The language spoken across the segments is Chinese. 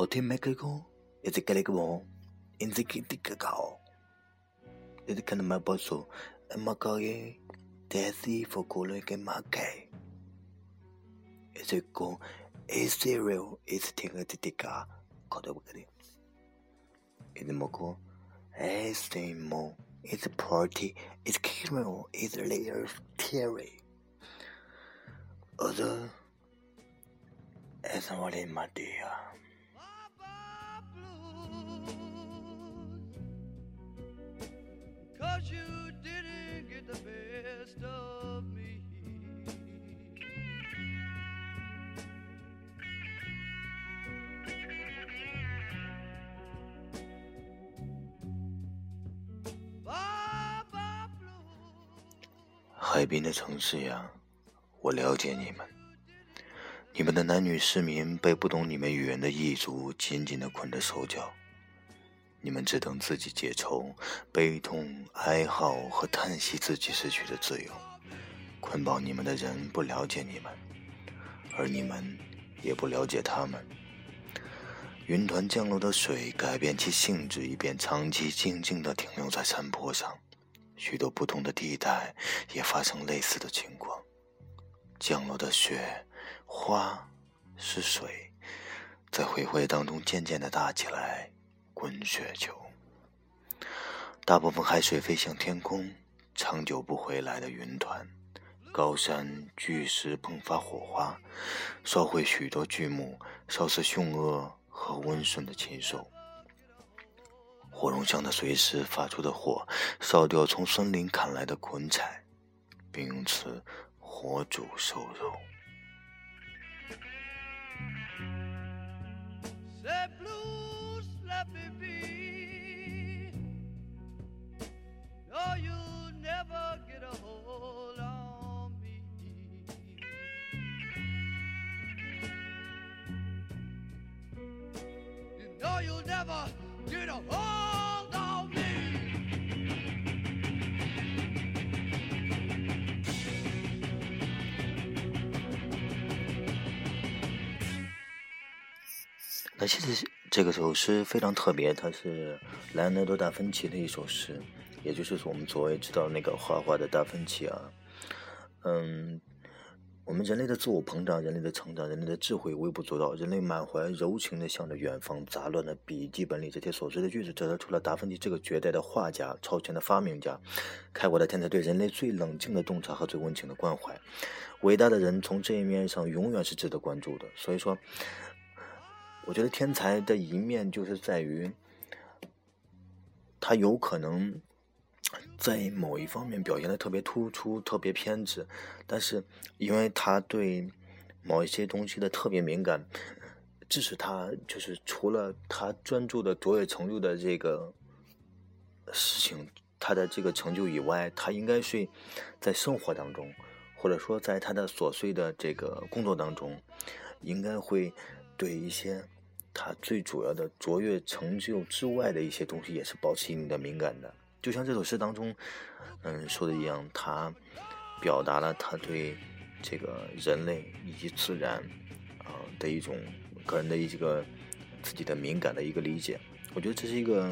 我听每个歌，一直给你个梦，一直给你个高。一直看到马宝说，马高耶，但是佛过来给马开。一直讲，is real，一直听个滴滴嘎，搞得不给你。一直么讲，is more。It's a party, it's criminal, it's layer theory. Other as only my dear. Cause you didn't get the best of me. 海滨的城市呀，我了解你们。你们的男女市民被不懂你们语言的异族紧紧的捆着手脚，你们只等自己解愁、悲痛、哀嚎和叹息自己失去的自由。捆绑你们的人不了解你们，而你们也不了解他们。云团降落的水改变其性质，以便长期静静地停留在山坡上。许多不同的地带也发生类似的情况。降落的雪花是水，在回回当中渐渐地大起来，滚雪球。大部分海水飞向天空，长久不回来的云团。高山巨石迸发火花，烧毁许多巨木，烧死凶恶和温顺的禽兽。火龙像的随时发出的火，烧掉从森林砍来的捆柴，并用此火煮瘦肉。那其实 这个首诗非常特别，它是莱昂纳多·达芬奇的一首诗，也就是我们所谓知道那个画画的达芬奇啊。嗯，我们人类的自我膨胀、人类的成长、人类的智慧微不足道，人类满怀柔情的向着远方，杂乱的笔记本里这些琐碎的句子，折射出了达芬奇这个绝代的画家、超前的发明家、开国的天才对人类最冷静的洞察和最温情的关怀。伟大的人从这一面上永远是值得关注的。所以说。我觉得天才的一面就是在于，他有可能在某一方面表现的特别突出、特别偏执，但是因为他对某一些东西的特别敏感，致使他就是除了他专注的卓越成就的这个事情，他的这个成就以外，他应该是在生活当中，或者说在他的琐碎的这个工作当中，应该会。对一些他最主要的卓越成就之外的一些东西，也是保持一定的敏感的。就像这首诗当中，嗯说的一样，他表达了他对这个人类以及自然啊的一种个人的一个自己的敏感的一个理解。我觉得这是一个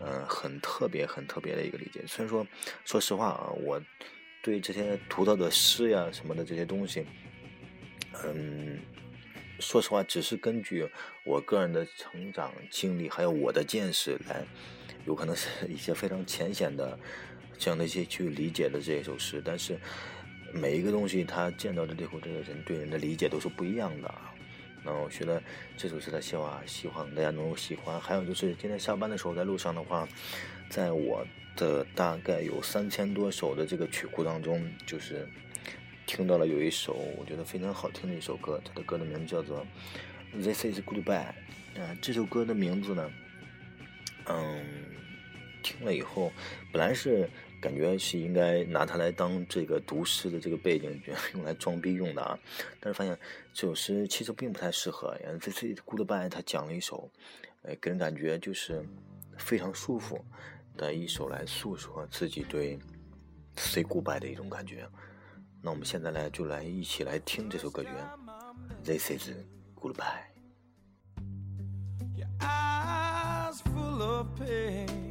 嗯很特别、很特别的一个理解。虽然说，说实话啊，我对这些读到的诗呀什么的这些东西，嗯。说实话，只是根据我个人的成长经历，还有我的见识来，有可能是一些非常浅显的这样的一些去理解的这一首诗。但是每一个东西，他见到的最后这个人对人的理解都是不一样的。那我觉得这首诗的希望希望大家能够喜欢。还有就是今天下班的时候在路上的话，在我的大概有三千多首的这个曲库当中，就是。听到了有一首我觉得非常好听的一首歌，它的歌的名字叫做《This Is Goodbye》。啊，这首歌的名字呢，嗯，听了以后，本来是感觉是应该拿它来当这个读诗的这个背景，用来装逼用的啊。但是发现这首诗其实并不太适合。《This Is Goodbye》它讲了一首，呃，给人感觉就是非常舒服的一首来诉说自己对 say goodbye 的一种感觉。那我们现在呢，就来一起来听这首歌曲，This is goodbye。Your eyes full of pain.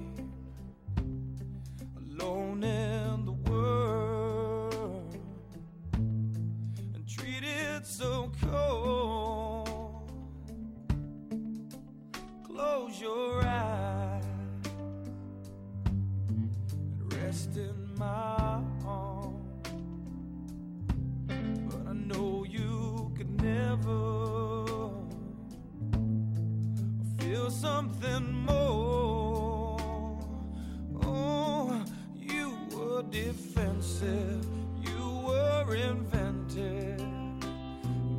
if you were invented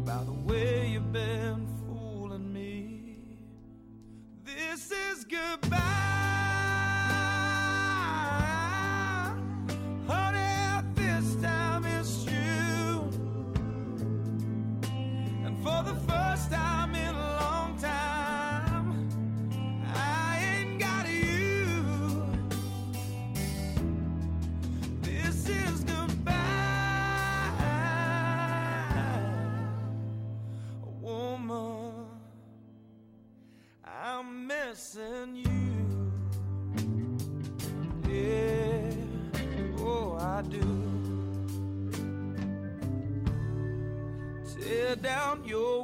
by the way you've been fooling me. This is goodbye. for the first time down your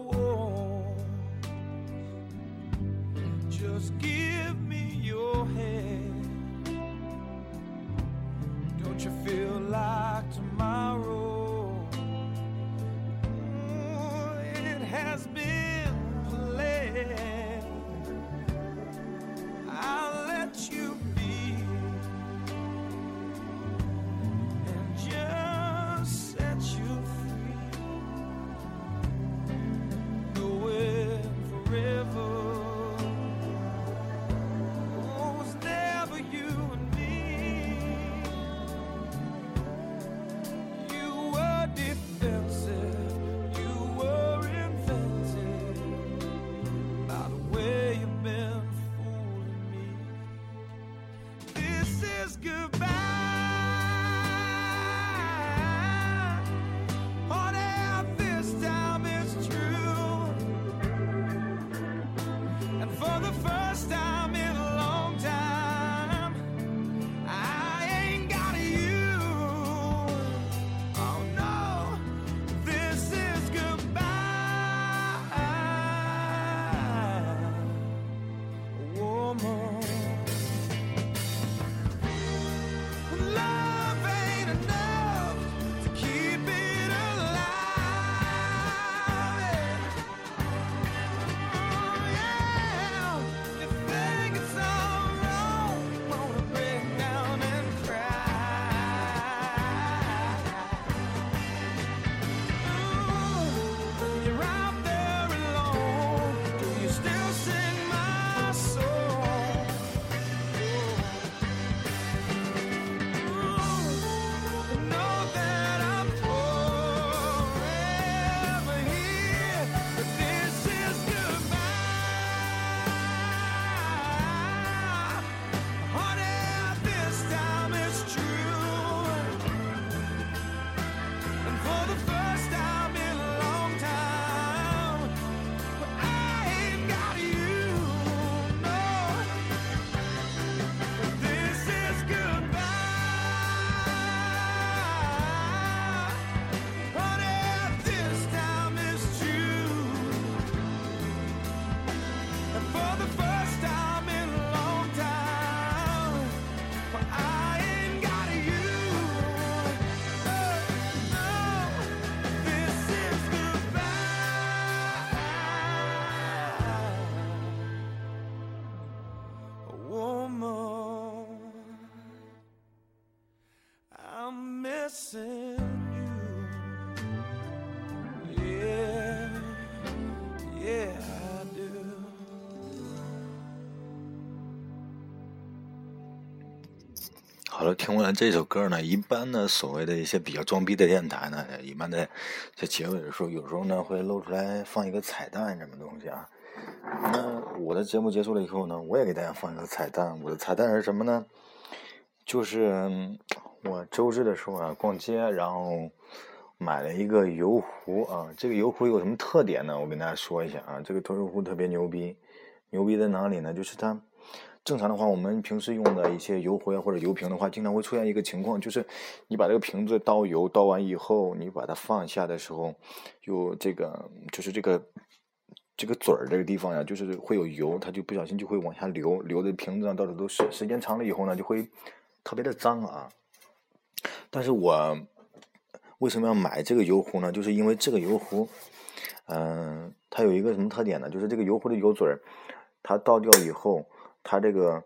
sing you yeah yeah i do 好了听完了这首歌呢一般呢所谓的一些比较装逼的电台呢一般在在结尾的时候有时候呢会露出来放一个彩蛋什么东西啊。那我的节目结束了以后呢我也给大家放一个彩蛋我的彩蛋是什么呢？就是我周日的时候啊，逛街，然后买了一个油壶啊。这个油壶有什么特点呢？我跟大家说一下啊。这个油壶特别牛逼，牛逼在哪里呢？就是它正常的话，我们平时用的一些油壶啊或者油瓶的话，经常会出现一个情况，就是你把这个瓶子倒油倒完以后，你把它放下的时候，有这个就是这个。这个嘴儿这个地方呀，就是会有油，它就不小心就会往下流，流的瓶子上到处都是。时间长了以后呢，就会特别的脏啊。但是我为什么要买这个油壶呢？就是因为这个油壶，嗯、它有一个什么特点呢？就是这个油壶的油嘴儿，它倒掉以后，它这个，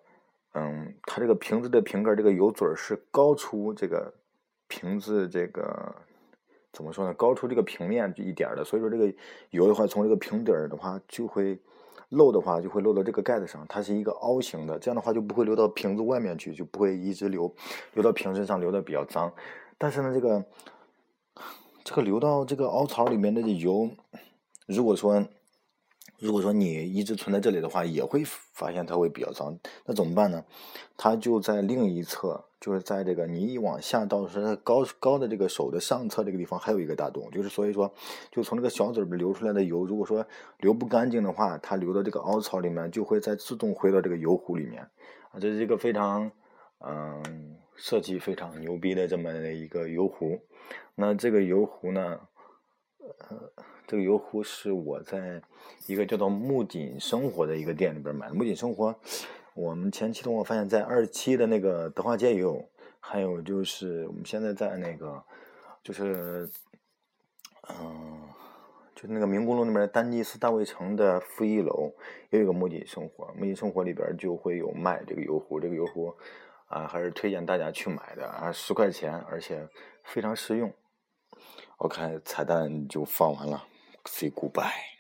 嗯，它这个瓶子的瓶盖这个油嘴儿是高出这个瓶子这个怎么说呢？高出这个平面一点的，所以说这个油的话，从这个瓶底儿的话就会漏的话，就会漏到这个盖子上，它是一个凹形的，这样的话就不会流到瓶子外面去，就不会一直流流到瓶身上，流的比较脏。但是呢，这个这个流到这个凹槽里面的油，如果说如果说你一直存在这里的话，也会发现它会比较脏。那怎么办呢？它就在另一侧，就是在这个你一往下倒是它高高的这个手的上侧这个地方还有一个大洞，就是所以说，就从这个小嘴儿流出来的油，如果说流不干净的话，它流到这个凹槽里面，就会再自动回到这个油壶里面。啊，这是一个非常嗯设计非常牛逼的这么的一个油壶。那这个油壶呢，呃，这个油壶是我在一个叫做木槿生活的一个店里边买的。木槿生活，我们前期的话发现，在二期的那个德化街也有，还有就是我们现在在那个就是嗯、就是那个明宫路那边丹尼斯大卫城的负一楼也有个木槿生活，木槿生活里边就会有卖这个油壶，这个油壶啊还是推荐大家去买的啊，十块钱，而且非常实用。OK，彩蛋就放完了，say goodbye。